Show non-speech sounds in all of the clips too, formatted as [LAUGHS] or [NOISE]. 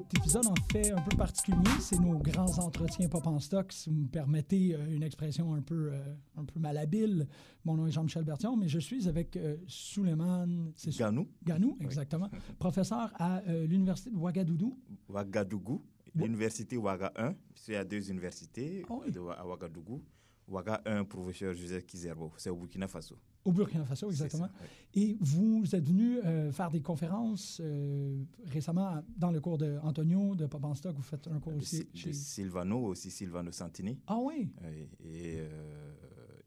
cet épisode en fait un peu particulier. C'est nos grands entretiens pop en stock, si vous me permettez euh, une expression un peu, euh, un peu malhabile. Mon nom est Jean-Michel Bertillon, mais je suis avec euh, Suleiman Ganou. Ganou, exactement. [LAUGHS] Professeur à euh, l'Université de Ouagadougou. Ouagadougou, l'Université Ouaga 1. Il y a deux universités Oh oui. de, à Ouagadougou. Ouaga 1, professeur Joseph Kizerbo, c'est au Burkina Faso. Au Burkina Faso, exactement. ça, oui. Et vous êtes venu euh, faire des conférences euh, récemment dans le cours de Antonio de Pop en stock. Vous faites un cours De, aussi de chez... Silvano, aussi Silvano Santini. Ah oui? Et euh,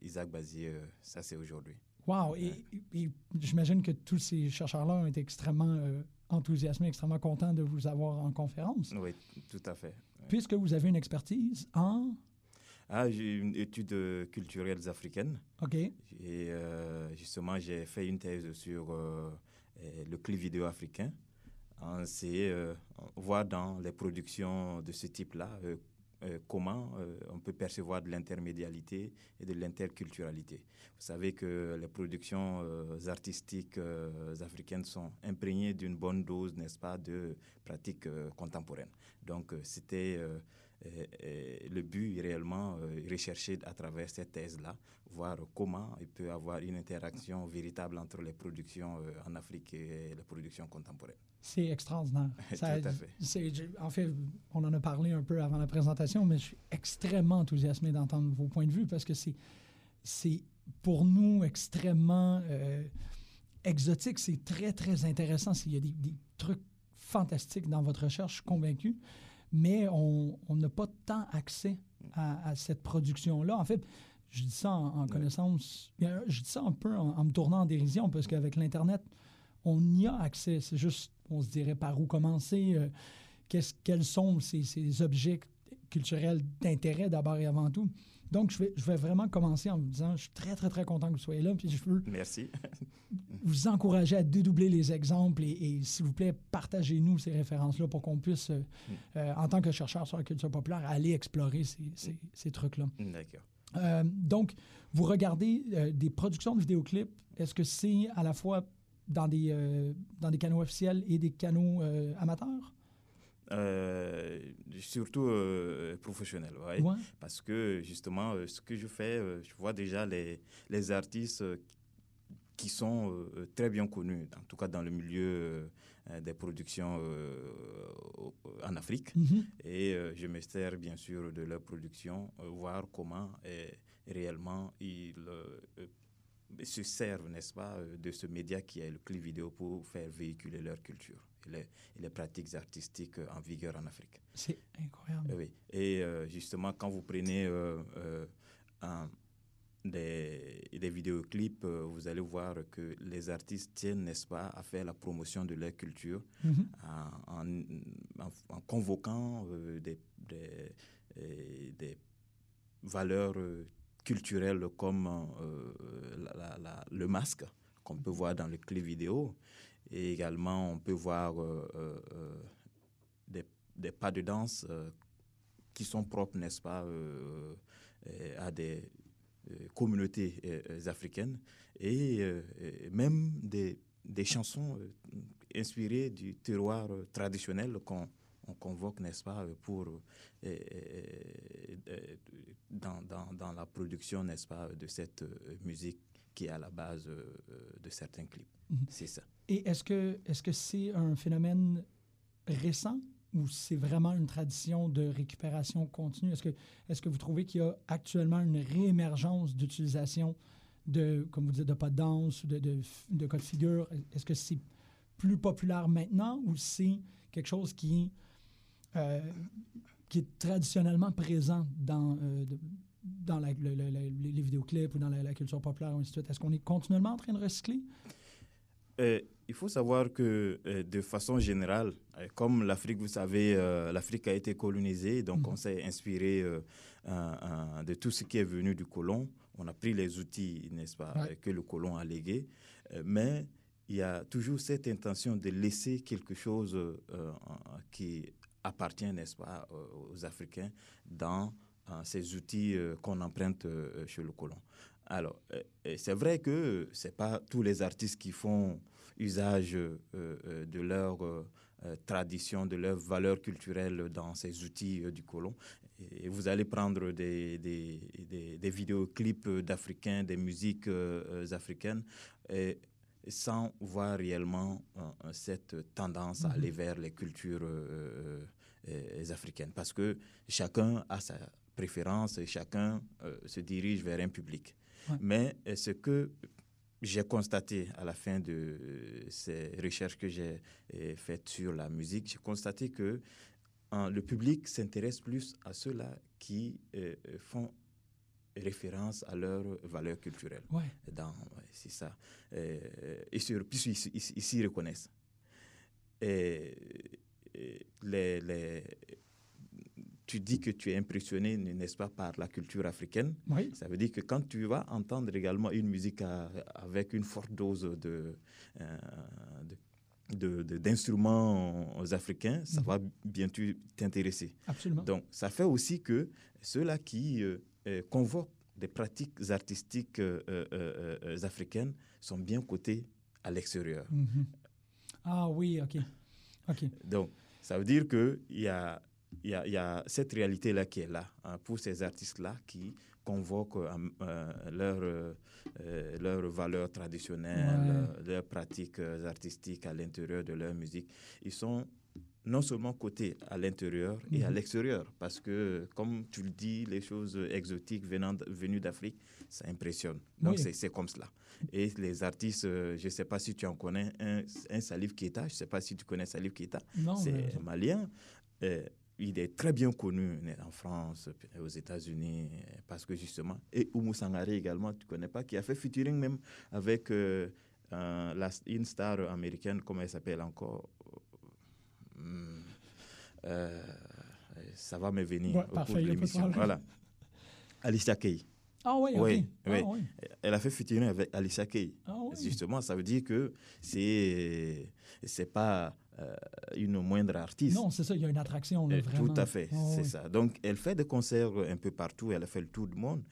Isaac Bazier, ça c'est aujourd'hui. Wow! Et, et- et j'imagine que tous ces chercheurs-là ont été extrêmement euh, enthousiasmés, extrêmement contents de vous avoir en conférence. Oui, tout à fait. Oui. Puisque vous avez une expertise en... Ah, j'ai une étude euh, culturelle africaine. OK. Et euh, justement, j'ai fait une thèse sur euh, le clip vidéo africain. On sait voir dans les productions de ce type-là comment on peut percevoir de l'intermédialité et de l'interculturalité. Vous savez que les productions artistiques africaines sont imprégnées d'une bonne dose, n'est-ce pas, de pratiques contemporaines. Donc, c'était le but réellement euh, recherché à travers cette thèse-là, voir comment il peut y avoir une interaction véritable entre les productions euh, en Afrique et les productions contemporaines. C'est extraordinaire. [LAUGHS] Tout à fait. en fait, on en a parlé un peu avant la présentation, mais je suis extrêmement enthousiasmé d'entendre vos points de vue parce que c'est, c'est pour nous extrêmement euh, exotique. C'est très, très intéressant. Il y a des, des trucs fantastiques dans votre recherche, je suis convaincu, mais on n'a pas tant accès à, cette production-là. En fait, je dis ça en, connaissance, je dis ça un peu en, me tournant en dérision parce qu'avec l'Internet, on y a accès. C'est juste, on se dirait par où commencer, euh, quels sont ces objets culturels d'intérêt d'abord et avant tout. Donc, je vais, je vais vraiment commencer en vous disant, je suis très, très, très content que vous soyez là. Puis je veux Merci. [LAUGHS] vous encourager à dédoubler les exemples et, et s'il vous plaît, partagez-nous ces références-là pour qu'on puisse, euh, euh, en tant que chercheur sur la culture populaire, aller explorer ces, ces- ces trucs-là. D'accord. Euh, donc, vous regardez des productions de vidéoclips. Est-ce que c'est à la fois dans des, dans des canaux officiels et des canaux amateurs? Euh, surtout euh, professionnel, ouais. Ouais. parce que justement, euh, ce que je fais, euh, je vois déjà les, les artistes qui sont très bien connus, en tout cas dans le milieu des productions en Afrique. Mhm. Et je me sers bien sûr de leur production, voir comment euh, réellement ils se servent, n'est-ce pas, de ce média qui est le clip vidéo pour faire véhiculer leur culture les, pratiques artistiques euh, en vigueur en Afrique. C'est incroyable. Oui. Et euh, justement, quand vous prenez euh, un- des, des vidéoclips, vous allez voir que les artistes tiennent, n'est-ce pas, à faire la promotion de leur culture Mhm. en, en- en- en convoquant des, des- des valeurs culturelles comme euh, la- la- la- le masque qu'on peut voir dans le clip vidéo. Et également, on peut voir euh, euh, euh, des, pas de danse qui sont propres, n'est-ce pas, à des communautés africaines. Et même des, chansons inspirées du terroir traditionnel qu'on on convoque, n'est-ce pas, pour dans, la production, n'est-ce pas, de cette musique qui est à la base euh, euh, de certains clips. Mhm. C'est ça. Et est-ce que est-ce que c'est un phénomène récent ou c'est vraiment une tradition de récupération continue? Est-ce que, est-ce que vous trouvez qu'il y a actuellement une réémergence d'utilisation de, comme vous dites, de pas de danse ou de, de, de cas de figure? Est-ce que c'est plus populaire maintenant ou c'est quelque chose qui est, euh, qui est traditionnellement présent dans, euh, de- dans la- le- le- le- les vidéoclips ou dans la, la culture populaire, et ainsi de suite? Est-ce qu'on est continuellement en train de recycler? Euh, il faut savoir que euh, de façon générale, euh, comme l'Afrique, vous savez, l'Afrique a été colonisée, donc Mhm. on s'est inspiré de tout ce qui est venu du colon. On a pris les outils, n'est-ce pas, Ouais. que le colon a légués, mais il y a toujours cette intention de laisser quelque chose qui appartient, n'est-ce pas, aux Africains dans euh, ces outils euh, qu'on emprunte euh, chez le colon. Alors, c'est vrai que ce n'est pas tous les artistes qui font usage de leur tradition, de leur valeur culturelle dans ces outils du colon. Et vous allez prendre des, des, des, des vidéoclips d'Africains, des musiques africaines, et sans voir réellement cette tendance à aller mhm. vers les cultures euh, euh, africaines. Parce que chacun a sa préférence et chacun euh, se dirige vers un public. Mais ce que j'ai constaté à la fin de ces recherches que j'ai faites sur la musique, j'ai constaté que le public s'intéresse plus à ceux-là qui font référence à leurs valeurs culturelles. Ouais. c'est ça. et sur, puis ils s'y reconnaissent. Et, les, les, tu dis que tu es impressionné, n'est-ce pas, par la culture africaine. Oui. Ça veut dire que quand tu vas entendre également une musique avec une forte dose de, euh, d'instruments africains, ça mhm. va bien t'intéresser. Absolument. Donc, ça fait aussi que ceux-là qui euh, euh, convoquent des pratiques artistiques euh, africaines sont bien cotés à l'extérieur. Mhm. Ah oui, OK. OK. Donc, ça veut dire qu'il y a, y, a, y a cette réalité-là qui est là hein, pour ces artistes-là qui convoquent leurs leur valeurs traditionnelles, leurs pratiques artistiques à l'intérieur de leur musique. Ils sont non seulement côté à l'intérieur et à mhm. l'extérieur, parce que, comme tu le dis, les choses exotiques venant, venues d'Afrique, ça impressionne. Donc, c'est comme cela. Et les artistes, euh, je ne sais pas si tu en connais, un, un Salif Keita, je ne sais pas si tu connais Salif Keita, c'est malien. Euh, il est très bien connu en France, aux États-Unis, parce que justement, et Oumou Sangare également, tu ne connais pas, qui a fait featuring même avec euh, une star américaine, comment elle s'appelle encore? Hmm. Euh, ça va me venir au cours de l'émission. Voilà. Alicia Kay. Ah oui, oui, ah oui. Elle a fait featuring avec Alicia Kay. Ah Justement, ça veut dire que c'est c'est pas euh, une moindre artiste. Non, c'est ça, il y a une attraction. Là, vraiment. Tout à fait, ah c'est ça. Donc, elle fait des concerts un peu partout, elle a fait le tour du monde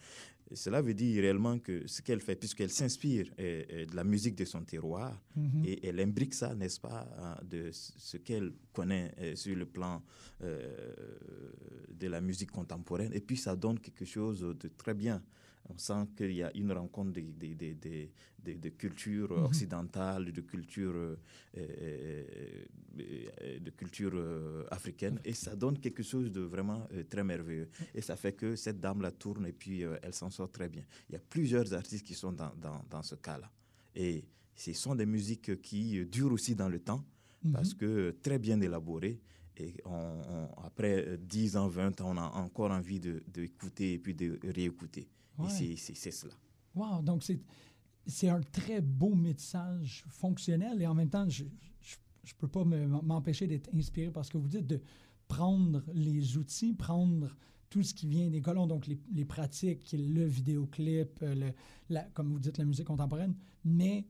cela veut dire réellement que ce qu'elle fait, puisqu'elle s'inspire euh, euh, de la musique de son terroir, mhm. et elle imbrique ça, n'est-ce pas, de ce qu'elle connaît euh, sur le plan de la musique contemporaine, et puis ça donne quelque chose de très bien. On sent qu'il y a une rencontre de, de, de, de cultures mhm. occidentales, de cultures, de culture africaine, et ça donne quelque chose de vraiment très merveilleux. Et ça fait que cette dame-là tourne et puis elle s'en sort très bien. Il y a plusieurs artistes qui sont dans, dans, dans ce cas-là. Et ce sont des musiques qui durent aussi dans le temps, mhm. parce que très bien élaborées. Et on, après 10 ans, 20 ans, on a encore envie d'écouter de, et puis de réécouter. Et c'est cela. Wow, donc c'est un très beau message fonctionnel et en même temps, je ne peux pas m'empêcher d'être inspiré par ce que vous dites, de prendre les outils, prendre tout ce qui vient des colons, donc les, les pratiques, le vidéoclip, euh, le, la, comme vous dites, la musique contemporaine, mais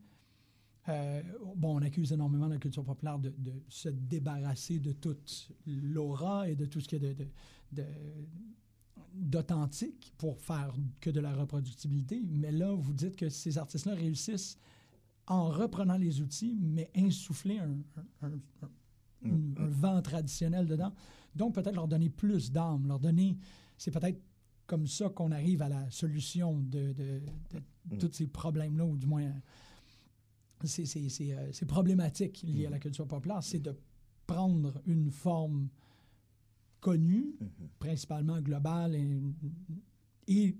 euh, bon, on accuse énormément la culture populaire de, de se débarrasser de toute l'aura et de tout ce qui est de, de, d'authentique pour faire que de la reproductibilité. Mais là, vous dites que ces artistes-là réussissent en reprenant les outils, mais insuffler un, un, un, mm. un vent traditionnel dedans. Donc, peut-être leur donner plus d'âme, leur donner. C'est peut-être comme ça qu'on arrive à la solution de, de, mm. tous ces problèmes-là, ou du moins ces, euh, problématiques liées à la mm. culture populaire. C'est de prendre une forme connue, mm-hmm. principalement globale, et, et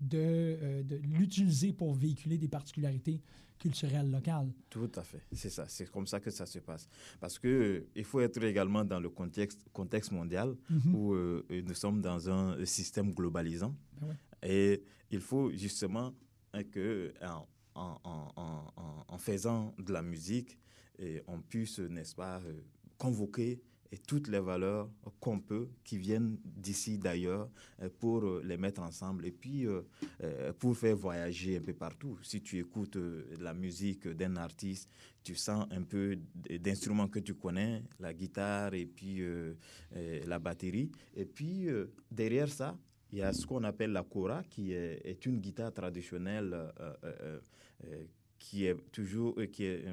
de, euh, de l'utiliser pour véhiculer des particularités culturelles locales. Tout à fait, c'est ça, c'est comme ça que ça se passe. Parce que euh, il faut être également dans le contexte, contexte mondial mhm. où euh, nous sommes dans un système globalisant. Ben Et il faut justement hein, que en, en, en, en, faisant de la musique, et on puisse, n'est-ce pas, convoquer et toutes les valeurs qu'on peut, qui viennent d'ici, d'ailleurs, euh, pour euh, les mettre ensemble et puis euh, pour faire voyager un peu partout. Si tu écoutes la musique d'un artiste, tu sens un peu d'instruments que tu connais, la guitare et puis la batterie. Et puis derrière ça, il y a ce qu'on appelle la kora, qui est, une guitare traditionnelle qui est toujours qui est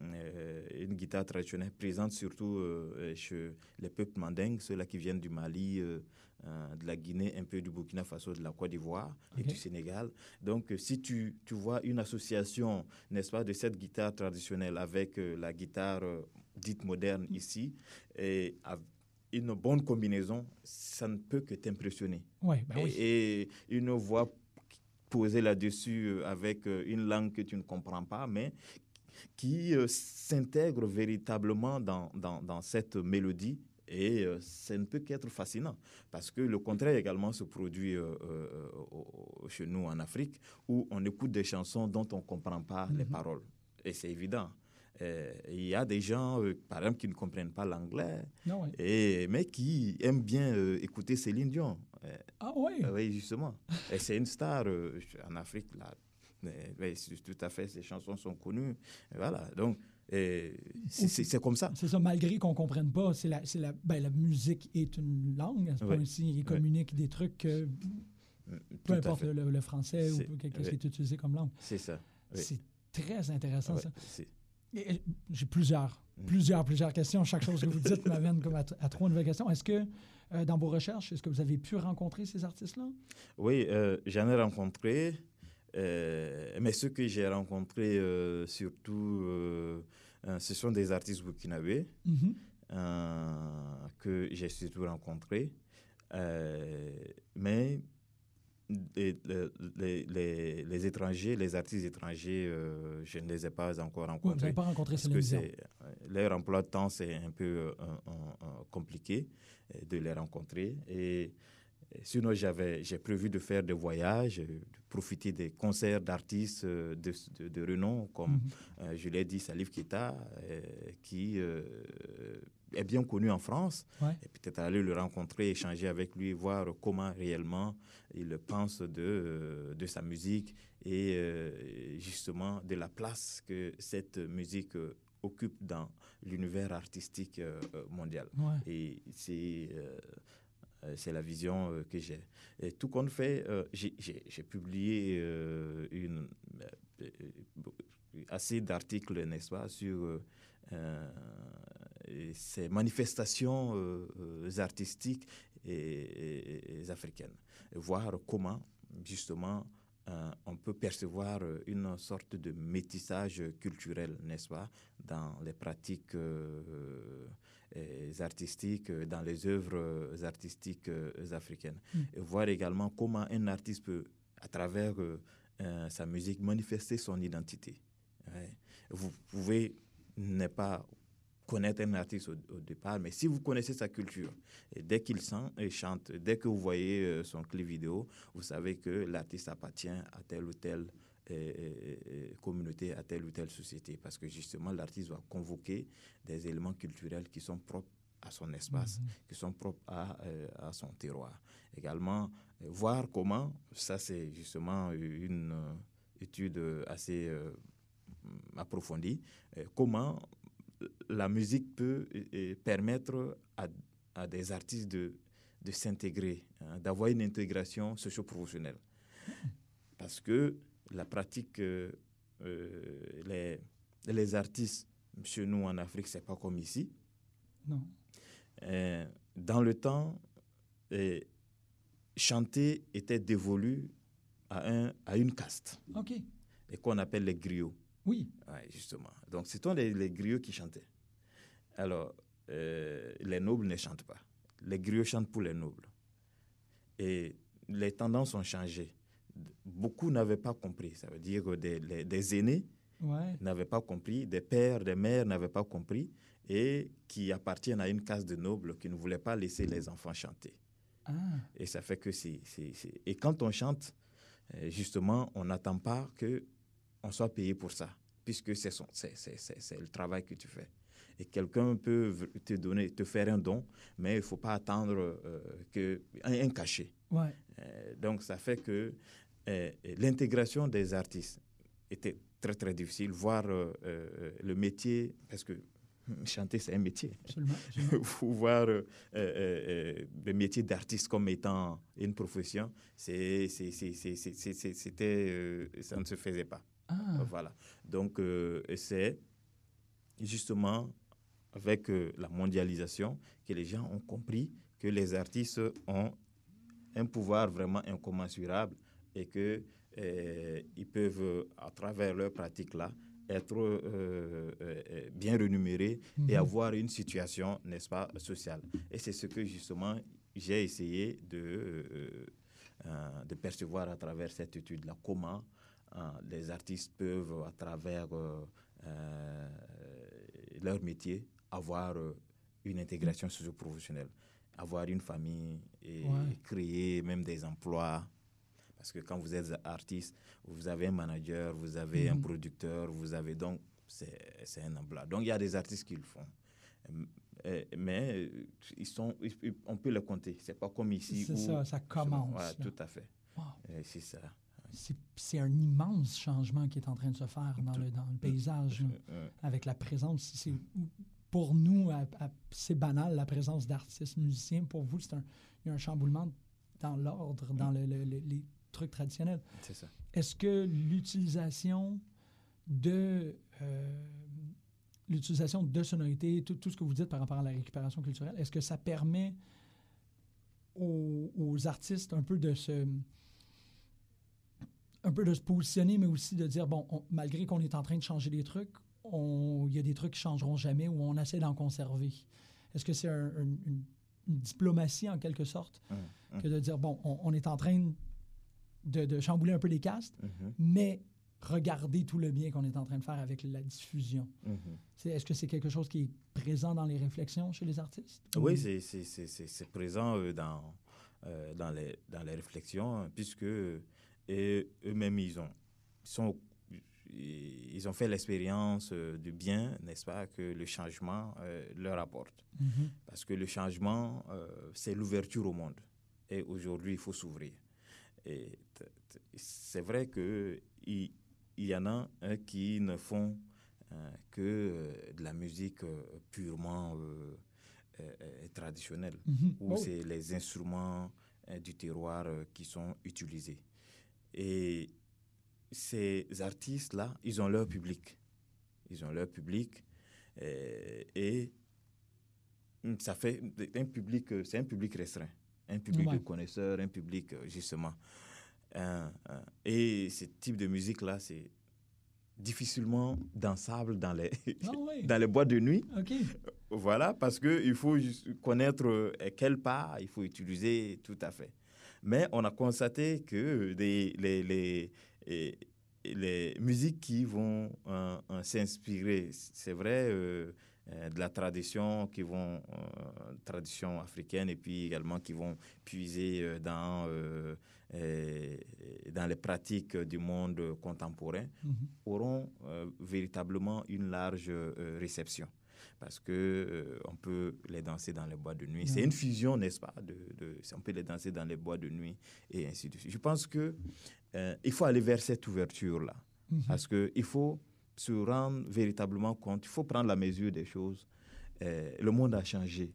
une guitare traditionnelle présente surtout chez les peuples mandingues, ceux-là qui viennent du Mali, de la Guinée, un peu du Burkina Faso, de la Côte d'Ivoire et du Sénégal. Donc, si tu, tu vois une association, n'est-ce pas, de cette guitare traditionnelle avec la guitare dite moderne ici, et une bonne combinaison, ça ne peut que t'impressionner. Ouais, ben oui. et, une voix posée là-dessus euh, avec euh, une langue que tu ne comprends pas, mais qui euh, s'intègre véritablement dans, dans, dans, cette mélodie. Et ça ne peut qu'être fascinant, parce que le contraire également se produit chez nous en Afrique, où on écoute des chansons dont on ne comprend pas les mhm. paroles. Et c'est évident. Euh, il y a des gens, euh, par exemple, qui ne comprennent pas l'anglais, et, mais qui aiment bien euh, écouter Céline Dion. ah oui Oui, justement. et c'est une star en Afrique, là. Mais, tout à fait, ses chansons sont connues. voilà, donc c'est comme ça. C'est ça, malgré qu'on ne comprenne pas, c'est la, la, ben, la musique est une langue, à ce point-ci, il communique des trucs, mm, peu importe le, français ou qu'est-ce qui est utilisé comme langue. C'est ça. C'est très intéressant, ça. J'ai plusieurs, mm. plusieurs, plusieurs questions. Chaque chose que vous dites m'amène comme à, trois nouvelles questions. Est-ce que euh, dans vos recherches, est-ce que vous avez pu rencontrer ces artistes-là? Oui, euh, j'en ai rencontré. Euh, mais ceux que j'ai rencontrés, surtout, ce sont des artistes burkinabés mm-hmm. que j'ai surtout rencontrés. mais les, les, les, étrangers, les artistes étrangers, euh, je ne les ai pas encore rencontrés. vous pas rencontré Parce que leur emploi de temps, c'est un peu euh, compliqué euh, de les rencontrer. Et, sinon, j'avais, j'ai prévu de faire des voyages, de profiter des concerts d'artistes de, de, renom, comme mhm. je l'ai dit, Salif Keita, qui est bien connu en France, et peut-être aller le rencontrer, échanger avec lui, voir comment réellement il pense de, euh, de sa musique et euh, justement de la place que cette musique euh, occupe dans l'univers artistique mondial. Et c'est c'est la vision que j'ai. Et tout compte fait, j'ai publié une, assez d'articles, n'est-ce pas, sur ces manifestations euh, euh, artistiques et, africaines. voir comment, justement, euh, on peut percevoir une sorte de métissage culturel, n'est-ce pas, dans les pratiques artistiques, dans les œuvres artistiques africaines. Mm. Et voir également comment un artiste peut, à travers sa musique, manifester son identité. Vous pouvez ne pas connaître un artiste au, départ, mais si vous connaissez sa culture, et dès qu'il chante, dès que vous voyez euh, son clip vidéo, vous savez que l'artiste appartient à telle ou euh, euh, communauté, à telle ou telle société, parce que justement l'artiste va convoquer des éléments culturels qui sont propres à son espace, mhm. qui sont propres à, à son terroir. Également, voir comment, ça c'est justement une étude assez approfondie, comment la musique peut permettre à, des artistes de, de s'intégrer, hein, d'avoir une intégration socio-professionnelle. Parce que la pratique, euh, euh, les, les artistes, chez nous en Afrique, c'est pas comme ici. Non. Euh, dans le temps, chanter était dévolu à, un, à une caste. OK. Et qu'on appelle les griots. Oui. justement. Donc, c'était les, les griots qui chantaient. Alors, euh, les nobles ne chantent pas. Les griots chantent pour les nobles. Et les tendances ont changé. Beaucoup n'avaient pas compris. Ça veut dire que des, des aînés n'avaient pas compris, des pères, des mères n'avaient pas compris, et qui appartiennent à une caste de nobles qui ne voulaient pas laisser les enfants chanter. Ah. Et ça fait que c'est... Et quand on chante, euh, justement, on n'attend pas que on soit payé pour ça, puisque c'est le travail que tu fais. Et quelqu'un peut te donner, te faire un don, mais il ne faut pas attendre euh, que, un, cachet. Ouais. Euh, donc, ça fait que l'intégration des artistes était très, très difficile, voir le métier, parce que [LAUGHS] chanter, c'est un métier. Absolument. [LAUGHS] Voir euh, euh, euh, le métier d'artiste comme étant une profession. C'était, euh, ça ne se faisait pas. Ah, Voilà. Donc, euh, c'est justement avec euh, la mondialisation que les gens ont compris que les artistes ont un pouvoir vraiment incommensurable et que euh, ils peuvent, à travers leur pratique-là, être euh, euh, bien rémunérés et mhm. avoir une situation, n'est-ce pas, sociale. Et c'est ce que justement j'ai essayé de, euh, de percevoir à travers cette étude-là, comment les artistes peuvent, à travers leur métier, avoir une intégration socio-professionnelle, avoir une famille et Ouais. créer même des emplois. Parce que quand vous êtes artiste, vous avez un manager, vous avez un Mhm. producteur, vous avez donc, c'est un emploi. Donc il y a des artistes qui le font. Euh, euh, Mais euh, ils sont, ils- on peut les compter. C'est pas comme ici. C'est ça, ça commence. Ouais, tout à fait. Wow. C'est ça. C'est un immense changement qui est en train de se faire dans le, dans le paysage, Euh, avec la présence. c'est- Pour nous, c'est banal, la présence d'artistes musiciens. Pour vous, c'est un, il y a un chamboulement dans l'ordre, dans le- le- le- les trucs traditionnels. c'est ça. Est-ce que l'utilisation de euh, l'utilisation de sonorités, tout, tout ce que vous dites par rapport à la récupération culturelle, est-ce que ça permet aux, aux artistes un peu de se un peu de se positionner, mais aussi de dire bon, on- malgré qu'on est en train de changer des trucs, on- il y a des trucs qui changeront jamais ou on essaie d'en conserver? Est-ce que c'est un- un- une, une diplomatie en quelque sorte Hum, hum, que de dire bon, on, on est en train de, de chambouler un peu les castes, mhm, mais regardez tout le bien qu'on est en train de faire avec la diffusion. mhm. Est-ce que c'est quelque chose qui est présent dans les réflexions chez les artistes? Oui, Ou- c'est- présent euh, dans, euh, dans, les, dans les réflexions, hein, puisque euh, eux-mêmes, ils ont, ils, sont, ils ont fait l'expérience euh, du bien, n'est-ce pas, que le changement leur apporte. Mhm. Parce que le changement, c'est l'ouverture au monde. Et aujourd'hui, il faut s'ouvrir. Et c'est vrai qu'il il y en a hein, qui ne font euh, que euh, de la musique euh, purement traditionnelle, Mhm. où Oh, c'est les instruments euh, du terroir qui sont utilisés. Et ces artistes-là, ils ont leur public. Ils ont leur public. euh, et ça fait un public, c'est un public restreint. Un public Ouais. de connaisseurs, un public, euh, justement. Euh, euh, et ce type de musique-là, c'est difficilement dansable dans les, oui. [LAUGHS] dans les boîtes de nuit. OK. Voilà, parce qu'il faut connaître euh, quel pas il faut utiliser, tout à fait. Mais on a constaté que les, les, les, les musiques qui vont euh, s'inspirer, c'est vrai, de la tradition, qui vont, euh, tradition africaine, et puis également qui vont puiser euh, dans, euh, euh, dans les pratiques du monde contemporain, Mhm. auront euh, véritablement une large euh, réception. Parce que euh, on peut les danser dans les bois de nuit. C'est une fusion, n'est-ce pas de, de- On peut les danser dans les bois de nuit et ainsi de suite. Je pense que euh, il faut aller vers cette ouverture-là. Mhm. Parce qu'il faut se rendre véritablement compte, il faut prendre la mesure des choses. Euh, le monde a changé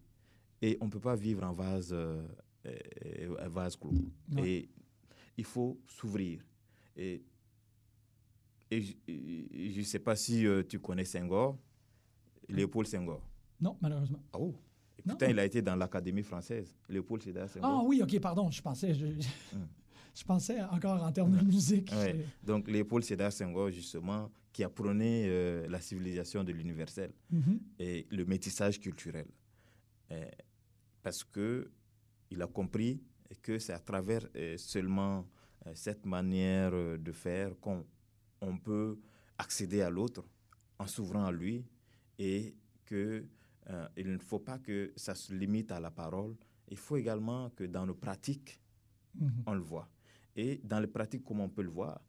et on ne peut pas vivre en vase, euh, euh, vase clos. Et il faut s'ouvrir. Et, et je ne sais pas si euh, tu connais Senghor, Léopold Senghor. Non, malheureusement. Ah oh? Pourtant, il a été dans l'Académie française. Léopold Sédar Senghor. Ah oui, OK, pardon. Je pensais, je, Hum. Je pensais encore en termes de musique. Ouais. Donc, Léopold Sédar Senghor, justement, qui a prôné euh, la civilisation de l'universel. Mhm. et le métissage culturel. Euh, parce que il a compris que c'est à travers euh, seulement cette manière de faire qu'on on peut accéder à l'autre en s'ouvrant à lui et que euh, il ne faut pas que ça se limite à la parole. Il faut également que dans nos pratiques, Mhm. on le voit. Et dans les pratiques, comme on peut le voir,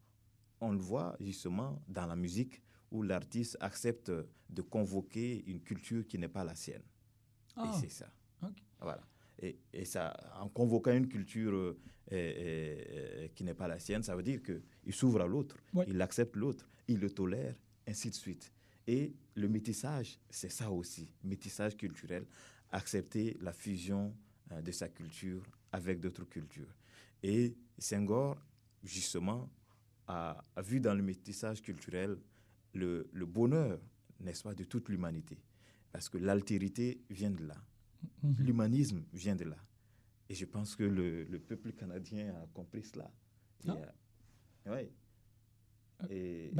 on le voit justement dans la musique où l'artiste accepte de convoquer une culture qui n'est pas la sienne. Ah, Et c'est ça. Voilà. Et, et ça, en convoquant une culture euh, euh, euh, qui n'est pas la sienne, ça veut dire qu'il s'ouvre à l'autre, Ouais. il accepte l'autre, il le tolère, ainsi de suite. Et le métissage, c'est ça aussi, métissage culturel, accepter la fusion euh, de sa culture avec d'autres cultures. Et Senghor, justement, a, vu dans le métissage culturel le, bonheur, n'est-ce pas, de toute l'humanité. Parce que l'altérité vient de là. Mhm. L'humanisme vient de là. Et je pense que le, peuple canadien a compris cela. Oui. Et,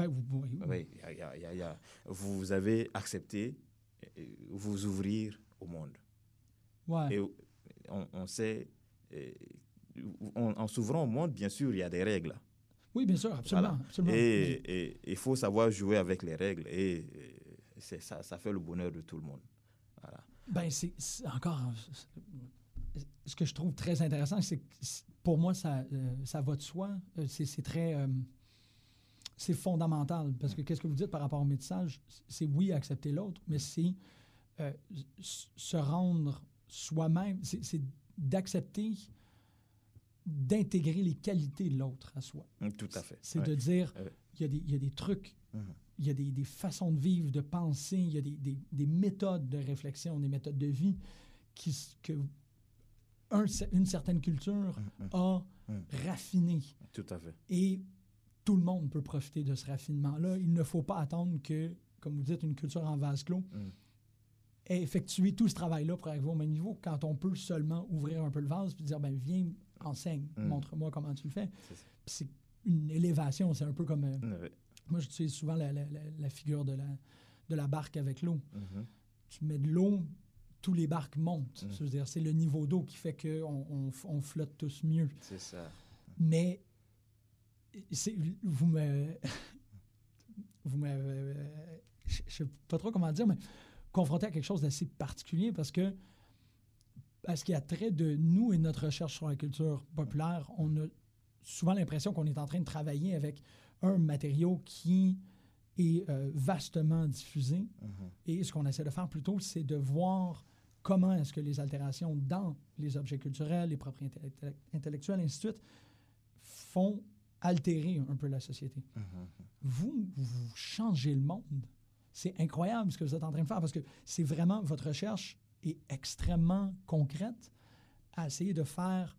vous avez accepté vous ouvrir au monde. Ouais. Et on, sait, en s'ouvrant au monde, bien sûr, il y a des règles. Oui, bien sûr, absolument. Et il faut savoir jouer avec les règles et, ça, ça fait le bonheur de tout le monde. Voilà. Ben, c'est encore. Ce que je trouve très intéressant, c'est que pour moi, ça, euh, ça va de soi. Euh, c'est très. Euh, c'est fondamental. Parce que qu'est-ce que vous dites par rapport au métissage? C'est oui, accepter l'autre, mais c'est se rendre soi-même. C'est d'accepter d'intégrer les qualités de l'autre à soi. Mm, tout à fait. C'est de dire, il y, y, a des trucs, mm-hmm. il y a des, des, façons de vivre, de penser, il y a des, des, des, méthodes de réflexion, des méthodes de vie qui, que un, une certaine culture mm-hmm. a mm. raffiné. Tout à fait. Et tout le monde peut profiter de ce raffinement-là. Il ne faut pas attendre que, comme vous dites, une culture en vase clos mm. ait effectué tout ce travail-là pour arriver au même niveau quand on peut seulement ouvrir un peu le vase et dire, ben viens, enseigne, mm. montre-moi comment tu le fais. C'est une élévation, c'est un peu comme... Euh, moi, j'utilise souvent la, la, figure de la, de la barque avec l'eau. Mm-hmm. Tu mets de l'eau, tous les barques montent. Mm. C'est-à-dire, c'est le niveau d'eau qui fait qu'on on, on, flotte tous mieux. C'est ça. Mais vous me... [LAUGHS] vous me... Euh, je ne sais pas trop comment dire, mais confronté à quelque chose d'assez particulier parce que à ce qui a trait de nous et notre recherche sur la culture populaire, on a souvent l'impression qu'on est en train de travailler avec un matériau qui est euh, vastement diffusé. Mm-hmm. Et ce qu'on essaie de faire plutôt, c'est de voir comment est-ce que les altérations dans les objets culturels, les propriétés intellectuelles, ainsi de suite, font altérer un peu la société. Mm-hmm. Vous, vous changez le monde. C'est incroyable ce que vous êtes en train de faire parce que c'est vraiment votre recherche est extrêmement concrète à essayer de faire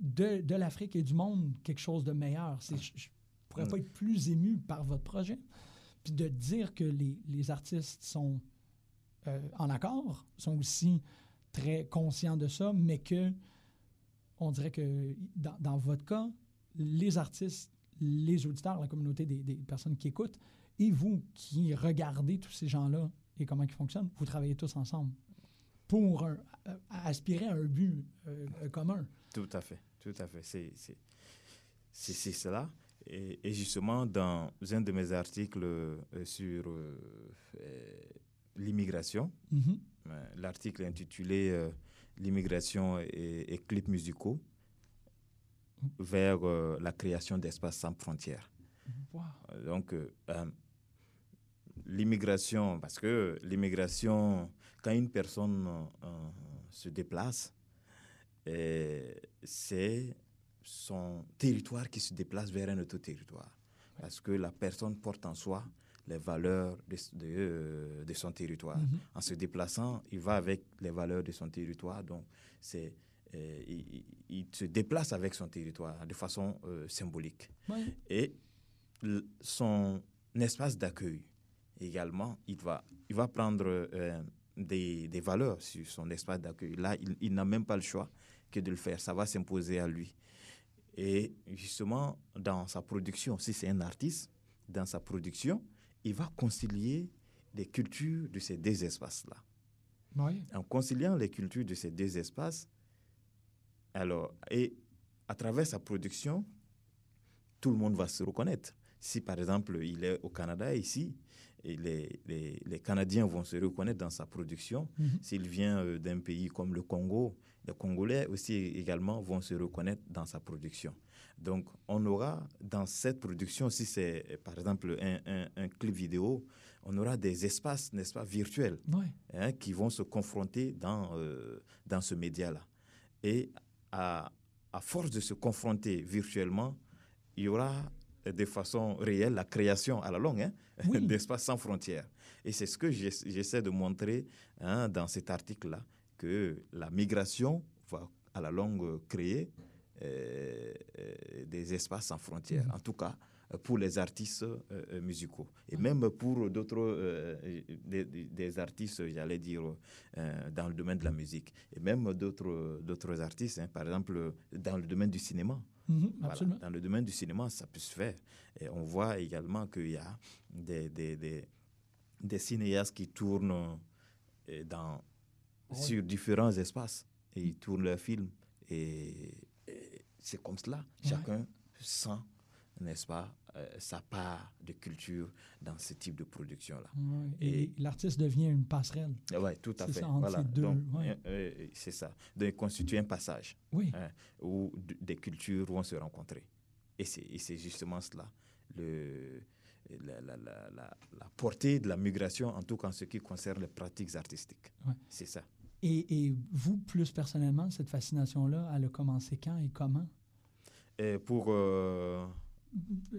de, de l'Afrique et du monde quelque chose de meilleur. je ne pourrais pas être plus ému par votre projet. Puis de dire que les, les artistes sont euh, en accord, sont aussi très conscients de ça, mais que on dirait que dans, dans votre cas, les artistes, les auditeurs, la communauté des, des, personnes qui écoutent, et vous qui regardez tous ces gens-là et comment ils fonctionnent, vous travaillez tous ensemble pour euh, aspirer à un but euh, euh, commun. Tout à fait, tout à fait. C'est cela. Et, justement, dans un de mes articles sur l'immigration, mm-hmm. l'article intitulé L'immigration et, clips musicaux vers la création d'espaces sans frontières. Donc, l'immigration, parce que l'immigration quand une personne euh, se déplace, c'est son territoire qui se déplace vers un autre territoire. Parce que la personne porte en soi les valeurs de, de, euh, son territoire. Mm-hmm. En se déplaçant, il va avec les valeurs de son territoire. Donc, c'est, euh, il, se déplace avec son territoire de façon symbolique. Et son espace d'accueil également, il va, il va prendre des, des, valeurs sur son espace d'accueil. Là, il, n'a même pas le choix que de le faire. Ça va s'imposer à lui. Et justement, dans sa production, si c'est un artiste, dans sa production, il va concilier les cultures de ces deux espaces-là. En conciliant les cultures de ces deux espaces, alors, et à travers sa production, tout le monde va se reconnaître. Si par exemple il est au Canada ici, et les, les, les, Canadiens vont se reconnaître dans sa production. Mhm. S'il vient euh, d'un pays comme le Congo, les Congolais aussi également vont se reconnaître dans sa production. Donc, on aura dans cette production, si c'est par exemple un, un, clip vidéo, on aura des espaces, n'est-ce pas, virtuels hein, qui vont se confronter dans, euh, dans ce média-là. Et à, à, force de se confronter virtuellement, il y aura de façon réelle la création à la longue hein, Oui. [LAUGHS] d'espaces sans frontières. Et c'est ce que j'ess- j'essaie de montrer hein, dans cet article-là, que la migration va à la longue créer euh, euh, des espaces sans frontières, Mhm. en tout cas euh, pour les artistes euh, musicaux. Et même pour d'autres, euh, des, artistes, j'allais dire, dans le domaine de la musique. Et même d'autres d'autres artistes, hein, par exemple, dans le domaine du cinéma. Mhm, Voilà. Dans le domaine du cinéma, ça peut se faire. Et on voit également qu'il y a des, des, des, des cinéastes qui tournent euh, dans, Ouais. sur différents espaces et ils tournent leurs films. Et, et c'est comme cela. Ouais. Chacun sent, n'est-ce pas, euh, sa part de culture dans ce type de production-là. Ouais, Et, Et- l'artiste devient une passerelle. Oui, tout à fait. ça, voilà. ces deux, Donc, ouais. euh, euh, c'est ça. Donc, constituer un passage Oui. hein, où des cultures vont se rencontrer. Et c'est justement cela, le, la, la- la- la- la portée de la migration, en tout cas en ce qui concerne les pratiques artistiques. Ouais. C'est ça. Et, et vous, plus personnellement, cette fascination-là, elle a commencé quand et comment? Et pour, euh,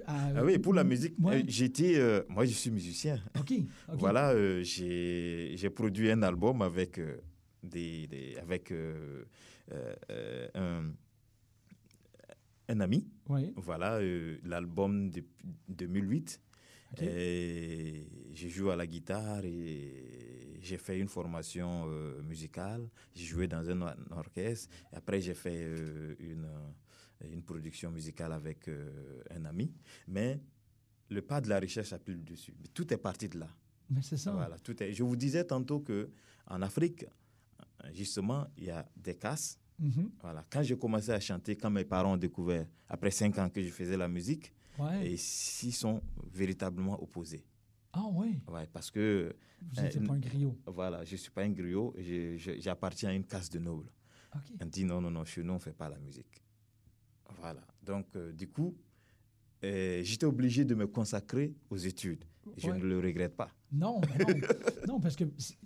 À- ah oui, pour la musique, Ouais. euh, j'étais, euh, moi je suis musicien. OK. Voilà, euh, j'ai produit un album avec, euh, des, des- avec un, un ami. Voilà, l'album de 2008. OK. Et j'ai joué à la guitare et j'ai fait une formation musicale. J'ai joué dans un, or- un orchestre. Et après, j'ai fait une, une production musicale avec euh, un ami. Mais le pas de la recherche a pris le dessus. Mais tout est parti de là. Mais c'est ça. Voilà, tout est. Je vous disais tantôt que en Afrique, justement, il y a des castes. Mhm. Voilà. Quand j'ai commencé à chanter, quand mes parents ont découvert, après cinq ans que je faisais la musique, Ouais. et s'ils sont véritablement opposés. Ah oui. Ouais, parce que, Vous Euh, n'étiez pas un griot. voilà, je ne suis pas un griot, j'appartiens à une caste de nobles. On dit non, non, non, chez nous, on ne fait pas la musique. Voilà. Donc, euh, du coup, euh, j'étais obligé de me consacrer aux études. Je Ouais. ne le regrette pas. Non, non. [LAUGHS] non, parce que c'est-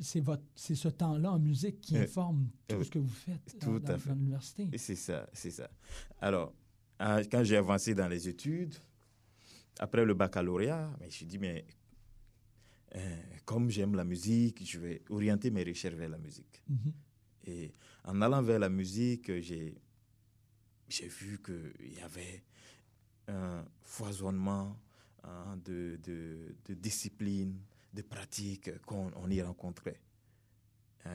c'est votre, c'est ce temps-là en musique qui Euh, informe tout ce que vous faites tout dans, l'université. C'est ça, c'est ça. Alors, hein, quand j'ai avancé dans les études, après le baccalauréat, mais je me suis dit, mais euh, comme j'aime la musique, je vais orienter mes recherches vers la musique. Mhm. Et en allant vers la musique, j'ai, j'ai vu qu'il y avait un foisonnement hein, de, de, de disciplines, de pratiques qu'on on y rencontrait.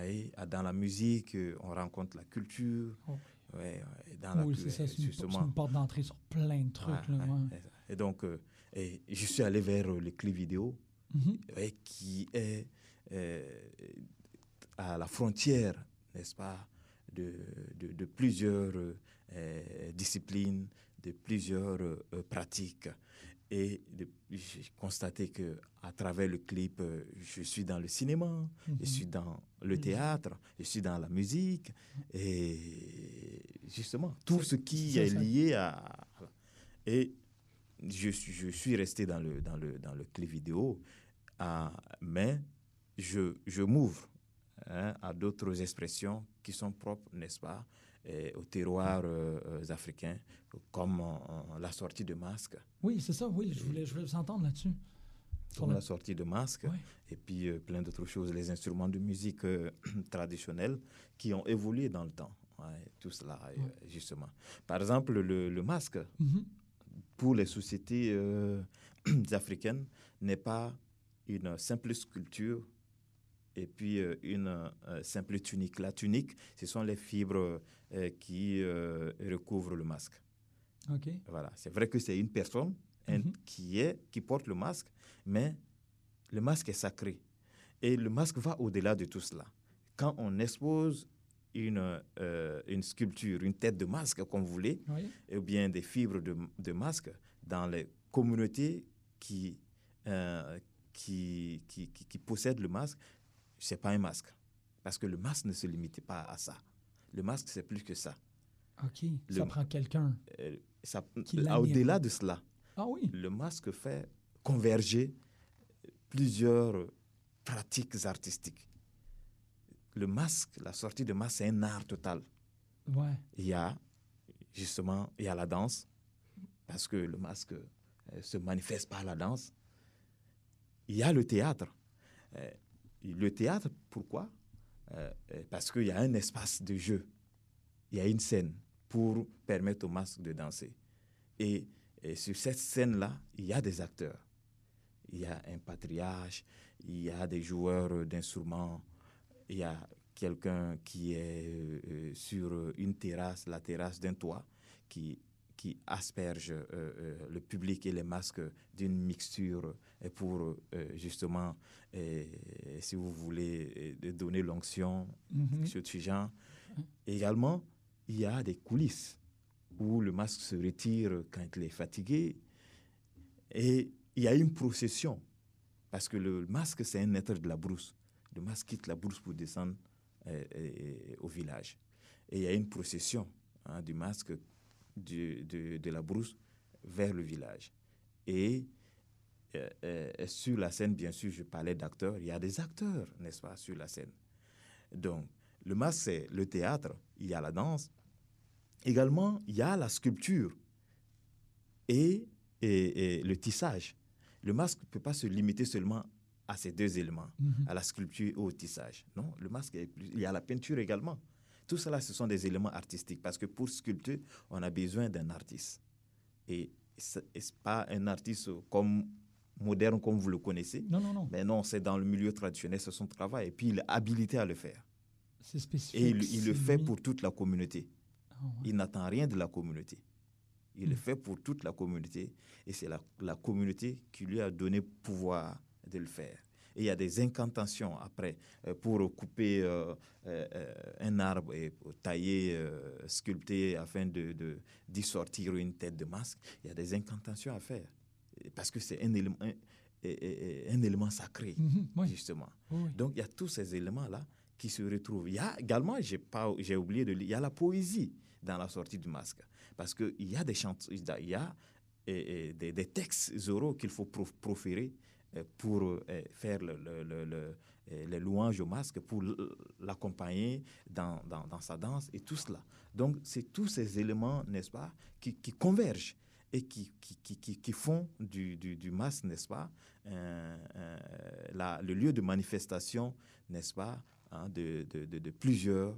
Et dans la musique, on rencontre la culture. Oh. Ouais, dans Oui, c'est ça. C'est une, justement. c'est une porte d'entrée sur plein de trucs. Là, ouais. Et donc, euh, et je suis allé vers euh, les clips vidéo, Mhm. qui est euh, à la frontière, n'est-ce pas, de, de, de plusieurs disciplines, de plusieurs euh, pratiques. Et j'ai constaté que à travers le clip, euh, je suis dans le cinéma, je Mhm. suis dans le Mhm. théâtre, je suis dans la musique, et justement, tout ce qui est lié à... Et je suis, je suis resté dans le, dans le, dans le clip vidéo, ah, mais je, je m'ouvre hein, à d'autres expressions qui sont propres, n'est-ce pas, aux terroirs euh, euh, africains, comme la sortie de masque, Oui, c'est ça. Oui, je voulais, je voulais vous entendre là-dessus. Comme la sortie de masque, Ouais. et puis euh, plein d'autres choses, les instruments de musique euh, [CLEARS THROAT] traditionnels qui ont évolué dans le temps. Ouais, tout cela, euh, justement. Par exemple, le, le masque, Mhm. pour les sociétés [CLEARS THROAT] africaines, n'est pas une simple sculpture et puis euh, une euh, simple tunique. La tunique, ce sont les fibres euh, qui recouvrent le masque. OK. Voilà. C'est vrai que c'est une personne Mhm. qui, est, qui porte le masque, mais le masque est sacré. Et le masque va au-delà de tout cela. Quand on expose une, une sculpture, une tête de masque, comme vous voulez, Oui. ou bien des fibres de, de masque dans les communautés qui, qui, qui, qui- qui possèdent le masque, ce n'est pas un masque. Parce que le masque ne se limite pas à ça. Le masque, c'est plus que ça. OK. Le- Ça prend quelqu'un. Euh. Au-delà de cela, Ah oui. le masque fait converger plusieurs pratiques artistiques. Le masque, la sortie de masque, c'est un art total. Ouais. Il y a justement, il y a la danse, parce que le masque euh, se manifeste par la danse. Il y a le théâtre. Euh, le théâtre, pourquoi? Euh, Parce qu'il y a un espace de jeu. Il y a une scène pour permettre au masque de danser. Et, sur cette scène-là, il y a des acteurs. Il y a un patriarche, il y a des joueurs d'instruments, il y a quelqu'un qui est sur une terrasse, la terrasse d'un toit, qui qui asperge euh, euh, le public et les masques d'une mixture pour euh, justement, si vous voulez, donner l'onction mm sur -hmm. Également, il y a des coulisses où le masque se retire quand il est fatigué et il y a une procession parce que le masque, c'est un être de la brousse. Le masque quitte la brousse pour descendre au village. Et il y a une procession hein, du masque de, de, la brousse vers le village. Et euh, euh, sur la scène, bien sûr, je parlais d'acteurs. Il y a des acteurs, n'est-ce pas, sur la scène. Donc, le masque, c'est le théâtre, il y a la danse. Également, il y a la sculpture et, et, le tissage. Le masque ne peut pas se limiter seulement à ces deux éléments, mm-hmm. à la sculpture et au tissage. Non, le masque, il y a la peinture également. Tout cela, ce sont des éléments artistiques parce que pour sculpter, on a besoin d'un artiste. Et ce n'est pas un artiste comme moderne comme vous le connaissez. Non, non, non. Mais non, c'est dans le milieu traditionnel, c'est son travail. Et puis, il est habilité à le faire. C'est spécifique. Et il, le fait pour toute la communauté. Ah, il n'attend rien de la communauté. Il le hmm. fait pour toute la communauté. Et c'est la, la communauté qui lui a donné pouvoir de le faire et il y a des incantations après euh, pour couper euh, euh, un arbre et tailler, sculpter afin de, d'y sortir une tête de masque. Il y a des incantations à faire parce que c'est un élément, un, élément sacré, justement. Donc il y a tous ces éléments-là qui se retrouvent. Il y a également, j'ai, pas, j'ai oublié de lire, il y a la poésie dans la sortie du masque. Parce qu'il y a des chants, il y a des, des, textes oraux qu'il faut proférer pour euh, faire le, les louanges au masque, pour l'accompagner dans, sa danse et tout cela. Donc, c'est tous ces éléments, n'est-ce pas, qui, convergent et qui, qui, qui, font du, masque, n'est-ce pas, euh, le lieu de manifestation, n'est-ce pas, hein, de, plusieurs,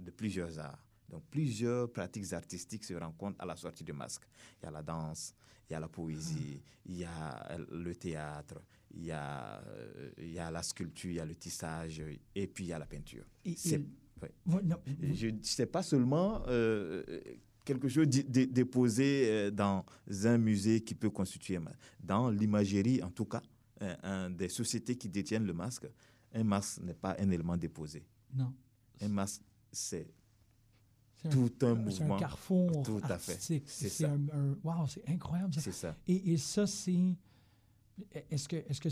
de plusieurs arts. Donc, plusieurs pratiques artistiques se rencontrent à la sortie du masque. Il y a la danse, il y a la poésie, il y a le théâtre, il y a, euh, il y a la sculpture, il y a le tissage, et puis il y a la peinture. C'est sais pas seulement euh, quelque chose déposé euh, dans un musée qui peut constituer, dans l'imagerie en tout cas, un, des sociétés qui détiennent le masque, un masque n'est pas un élément déposé. Non. Un masque, c'est tout un, mouvement. C'est un carrefour tout à fait. C'est Un, wow, c'est incroyable. C'est ça. Et, et ça, c'est. Est-ce que, est-ce que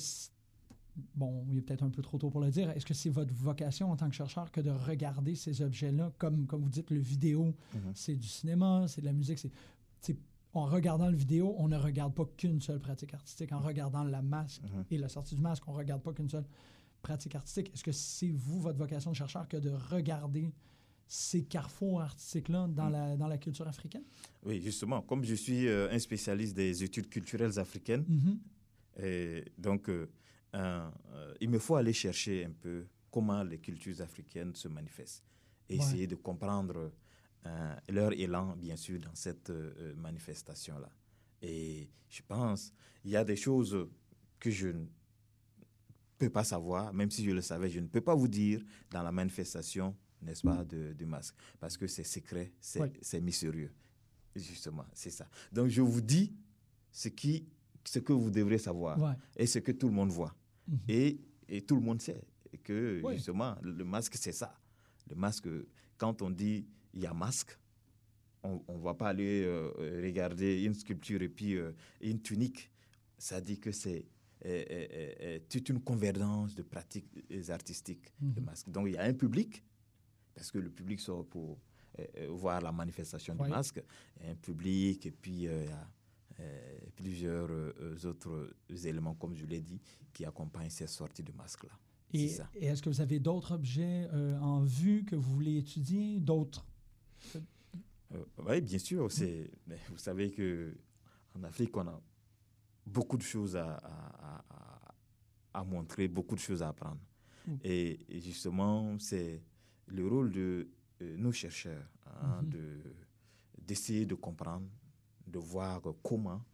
bon, il est peut-être un peu trop tôt pour le dire. Est-ce que c'est votre vocation en tant que chercheur que de regarder ces objets-là, comme, comme vous dites, le vidéo, mm-hmm. c'est du cinéma, c'est de la musique, c'est en regardant le vidéo, on ne regarde pas qu'une seule pratique artistique. En regardant la masque mm-hmm. et la sortie du masque, on ne regarde pas qu'une seule pratique artistique. Est-ce que c'est vous, votre vocation de chercheur, que de regarder ces carrefours artistiques-là dans, mm. la, dans la culture africaine? Oui, justement, comme je suis euh, un spécialiste des études culturelles africaines, mm-hmm. et donc euh, euh, il me faut aller chercher un peu comment les cultures africaines se manifestent et essayer de comprendre leur élan, bien sûr, dans cette manifestation-là. Et je pense, il y a des choses que je ne peux pas savoir, même si je le savais, je ne peux pas vous dire dans la manifestation n'est-ce pas, de, du masque. Parce que c'est secret, c'est mystérieux. Justement, c'est ça. Donc, je vous dis ce, qui, ce que vous devrez savoir et ce que tout le monde voit. Mhm. et, et, tout le monde sait que, justement, le masque, c'est ça. Le masque, quand on dit il y a masque, on ne va pas aller euh, regarder une sculpture et puis euh, une tunique. Ça dit que c'est toute une convergence de pratiques artistiques, le mhm. masque. Donc, il y a un public parce que le public sort pour euh, euh, voir la manifestation du masque. Un public et puis euh, il y a plusieurs autres éléments, comme je l'ai dit, qui accompagnent cette sortie de masque-là. Et, et est-ce que vous avez d'autres objets en vue que vous voulez étudier, d'autres? Oui, bien sûr. Vous savez que en Afrique, on a beaucoup de choses à, à, montrer, beaucoup de choses à apprendre. Mm. Et, justement, c'est le rôle de euh, nos chercheurs hein, mm-hmm. de d'essayer de comprendre, de voir comment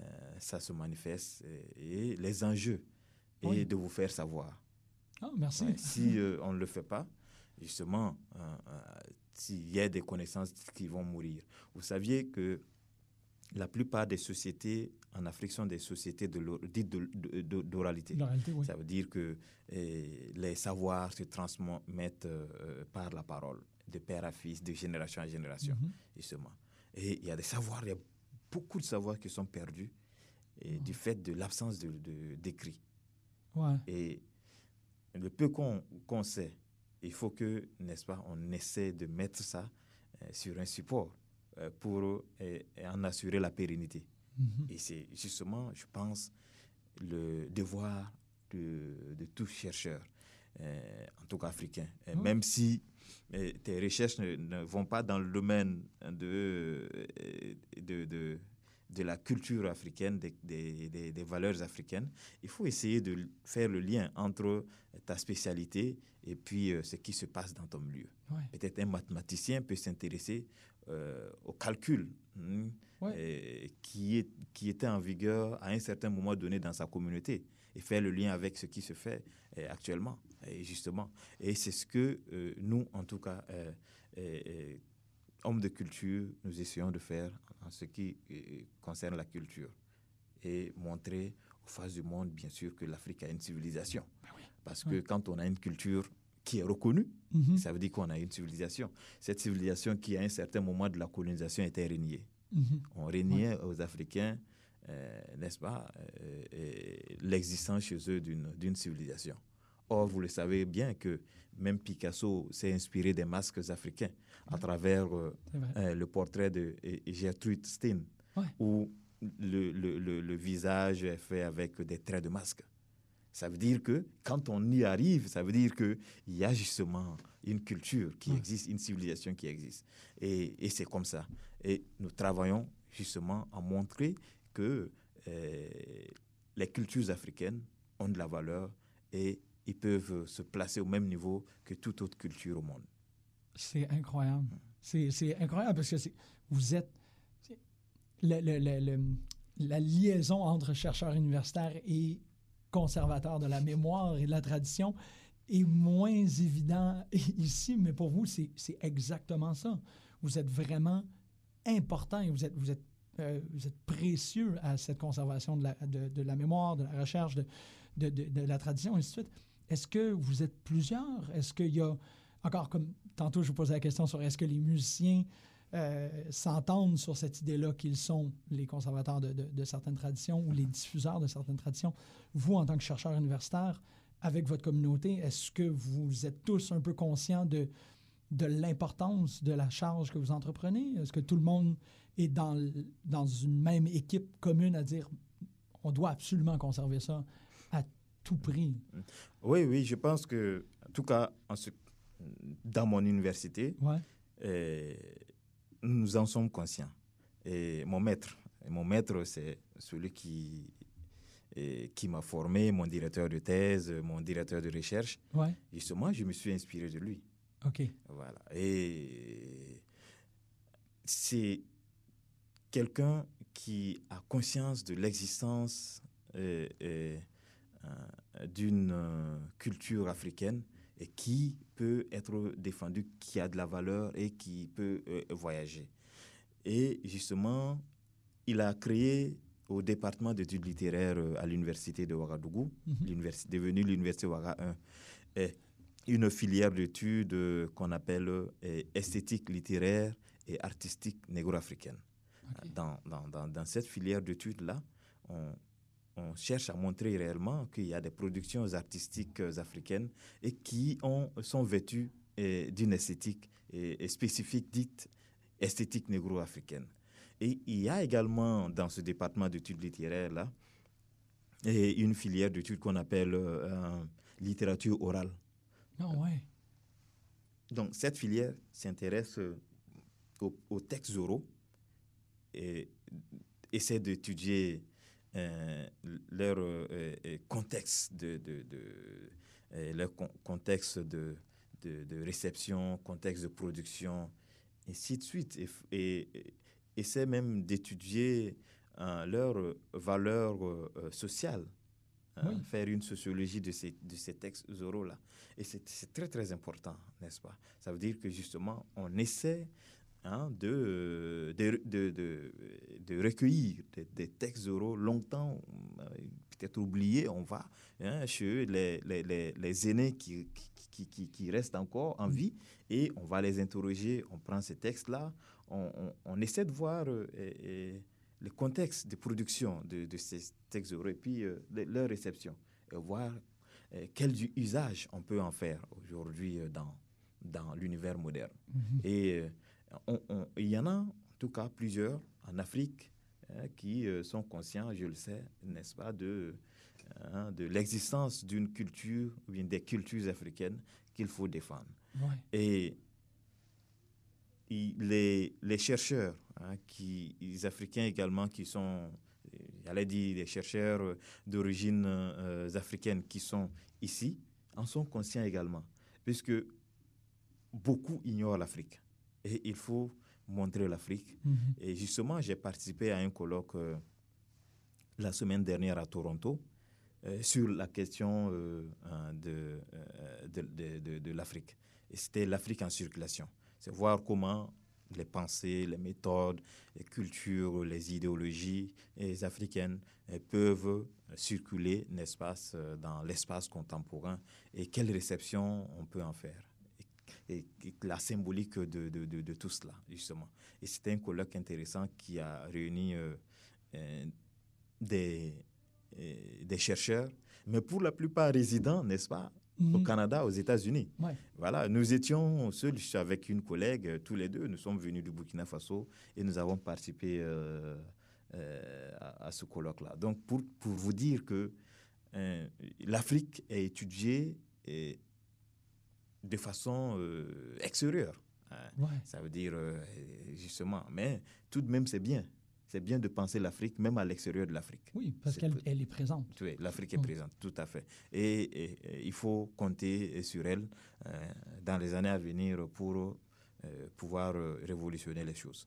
euh, ça se manifeste et, les enjeux et de vous faire savoir. Oh, merci. si euh, on ne le fait pas, justement, s'il y a des connaissances qui vont mourir. Vous saviez que la plupart des sociétés en Afrique sont des sociétés dites d'oralité. Ça veut dire que eh, les savoirs se transmettent euh, par la parole, de père à fils, de génération en génération, mhm. justement. Et il y a des savoirs, il y a beaucoup de savoirs qui sont perdus et du fait de l'absence d'écrit. Et le peu qu'on sait, il faut que, n'est-ce pas, on essaie de mettre ça euh, sur un support pour en assurer la pérennité. Mhm. Et c'est justement, je pense, le devoir de, de tout chercheur, euh, en tout cas africain. Même si tes recherches ne, vont pas dans le domaine de, de, de, de la culture africaine, des, des, des, valeurs africaines, il faut essayer de faire le lien entre ta spécialité et puis ce qui se passe dans ton milieu. Peut-être un mathématicien peut s'intéresser euh, au calcul hmm, qui, est, qui était en vigueur à un certain moment donné dans sa communauté et faire le lien avec ce qui se fait euh, actuellement, et justement. Et c'est ce que euh, nous, en tout cas, hommes de culture, nous essayons de faire en ce qui concerne la culture et montrer aux faces du monde, bien sûr, que l'Afrique a une civilisation. Ben Parce que quand on a une culture qui est reconnue, mhm. ça veut dire qu'on a une civilisation. Cette civilisation qui, à un certain moment de la colonisation, était régnée. Mhm. On régnait aux Africains, euh, n'est-ce pas, euh, l'existence chez eux d'une civilisation. Or, vous le savez bien que même Picasso s'est inspiré des masques africains à travers euh, le portrait de Gertrude Stein, où le, le, le, visage est fait avec des traits de masque. Ça veut dire que quand on y arrive, ça veut dire qu'il y a justement une culture qui existe, une civilisation qui existe. Et, et c'est comme ça. Et nous travaillons justement à montrer que euh, les cultures africaines ont de la valeur et ils peuvent se placer au même niveau que toute autre culture au monde. C'est incroyable. C'est incroyable parce que vous êtes... Le, le, la liaison entre chercheurs universitaires et conservateur de la mémoire et de la tradition est moins évident [LAUGHS] ici, mais pour vous, c'est exactement ça. Vous êtes vraiment important et vous êtes, vous êtes, euh, vous êtes précieux à cette conservation de la, de, la mémoire, de la recherche, de, de, la tradition, et ainsi de suite. Est-ce que vous êtes plusieurs? Est-ce qu'il y a, encore comme tantôt je vous posais la question sur est-ce que les musiciens euh, s'entendent sur cette idée-là qu'ils sont les conservateurs de, certaines traditions ou les diffuseurs de certaines traditions. Vous, en tant que chercheur universitaire, avec votre communauté, est-ce que vous êtes tous un peu conscients de, de l'importance de la charge que vous entreprenez? Est-ce que tout le monde est dans, dans une même équipe commune à dire on doit absolument conserver ça à tout prix? Oui, oui, je pense que, en tout cas, en ce, dans mon université, ouais. Euh, nous en sommes conscients. Et mon maître, mon maître, c'est celui qui, qui m'a formé, mon directeur de thèse, mon directeur de recherche. Ouais. Justement, je me suis inspiré de lui. OK. Voilà. Et c'est quelqu'un qui a conscience de l'existence euh, euh, d'une culture africaine qui peut être défendu, qui a de la valeur et qui peut euh, voyager. Et justement, il a créé au département d'études littéraires euh, à l'université de Ouagadougou, mhm. devenue l'université Ouaga 1, une filière d'études euh, qu'on appelle esthétique littéraire et artistique négro-africaine. Dans, dans, dans, cette filière d'études-là, on, on cherche à montrer réellement qu'il y a des productions artistiques africaines et qui ont, sont vêtues d'une esthétique spécifique dite esthétique négro-africaine. Et il y a également dans ce département d'études littéraires là et une filière d'études qu'on appelle euh, littérature orale. Non, ah ouais. Donc cette filière s'intéresse aux, aux, textes oraux et essaient d'étudier leur contexte de, de, de leur contexte de, de, réception, contexte de production, et ainsi de suite. Et, et, essaient même d'étudier leur valeur sociale. Hein, faire une sociologie de ces, de ces textes oraux-là. Et c'est très, très important, n'est-ce pas? Ça veut dire que justement, on essaie hein, de, de, de, de, recueillir des, textes oraux longtemps, euh, peut-être oubliés. On va hein, chez les, les, les, aînés qui, qui, qui, qui, restent encore en vie et on va les interroger. On prend ces textes-là, on, on, essaie de voir. Euh, et, le contexte de production de, ces textes et puis euh, leur réception, et voir euh, quel usage on peut en faire aujourd'hui euh, dans, dans l'univers moderne. Mm-hmm. Et il y en a, en tout cas, plusieurs en Afrique hein, qui sont conscients, je le sais, n'est-ce pas, de, hein, de l'existence d'une culture, ou bien des cultures africaines qu'il faut défendre. Et les, les chercheurs, hein, qui, les Africains également, qui sont, j'allais dire, les chercheurs d'origine euh, africaine qui sont ici, en sont conscients également, puisque beaucoup ignorent l'Afrique. Et il faut montrer l'Afrique. Mm-hmm. Et justement, j'ai participé à un colloque euh, la semaine dernière à Toronto euh, sur la question hein, de, de, de, de l'Afrique. Et c'était l'Afrique en circulation c'est voir comment les pensées, les méthodes, les cultures, les idéologies les africaines peuvent circuler, n'est-ce pas, dans l'espace contemporain et quelle réception on peut en faire. Et, la symbolique de, de, de, tout cela, justement. Et c'était un colloque intéressant qui a réuni euh, euh, des, euh, des chercheurs, mais pour la plupart résidents, n'est-ce pas, au mhm. Canada, aux États-Unis. Voilà, nous étions seuls, avec une collègue, tous les deux, nous sommes venus du Burkina Faso et nous avons participé à, ce colloque-là. Donc, pour, pour, vous dire que l'Afrique est étudiée de façon extérieure. Hein. Ça veut dire, justement, mais tout de même, c'est bien c'est bien de penser l'Afrique, même à l'extérieur de l'Afrique. Oui, parce qu'elle est présente. Oui, l'Afrique est présente, tout à fait. Et, il faut compter sur elle euh, dans les années à venir pour euh, pouvoir euh, révolutionner les choses.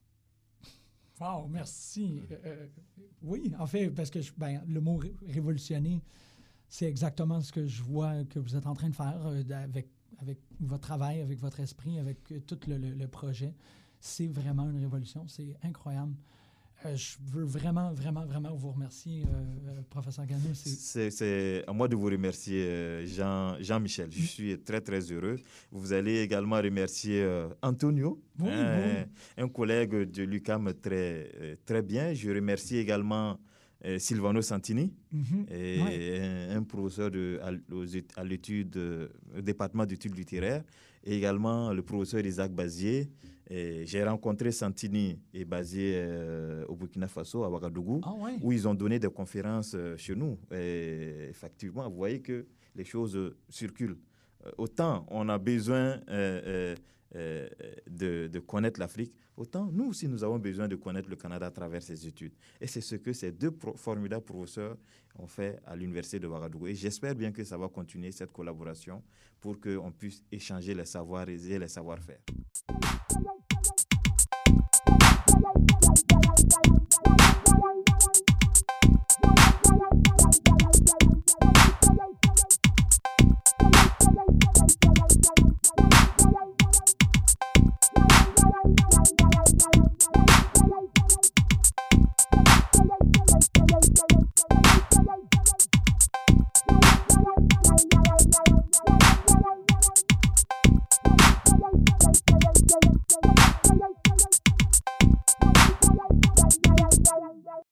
Wow, merci. oui, en fait, parce que ben, le mot révolutionner, c'est exactement ce que je vois que vous êtes en train de faire avec, avec votre travail, avec votre esprit, avec tout le, le projet. C'est vraiment une révolution. C'est incroyable. Euh, je veux vraiment, vraiment, vraiment vous remercier, euh, euh, professeur Gagnon. C'est à moi de vous remercier, Jean, Jean-Michel. Je suis très, très heureux. Vous allez également remercier Antonio, hein, un collègue de l'UCAM très, très bien. Je remercie également Silvano Santini, mhm. et un, professeur de, à, l'étude, au département d'études littéraires, et également le professeur Isaac Bazier, j'ai rencontré Santini et basé euh, au Burkina Faso, à Ouagadougou, ah où ils ont donné des conférences euh, chez nous. Et effectivement, vous voyez que les choses circulent. Euh, autant on a besoin de, de, connaître l'Afrique, autant nous aussi nous avons besoin de connaître le Canada à travers ces études. Et c'est ce que ces deux formidables professeurs ont fait à l'Université de Ouagadougou. Et j'espère bien que ça va continuer cette collaboration pour qu'on puisse échanger les savoirs et les savoir-faire.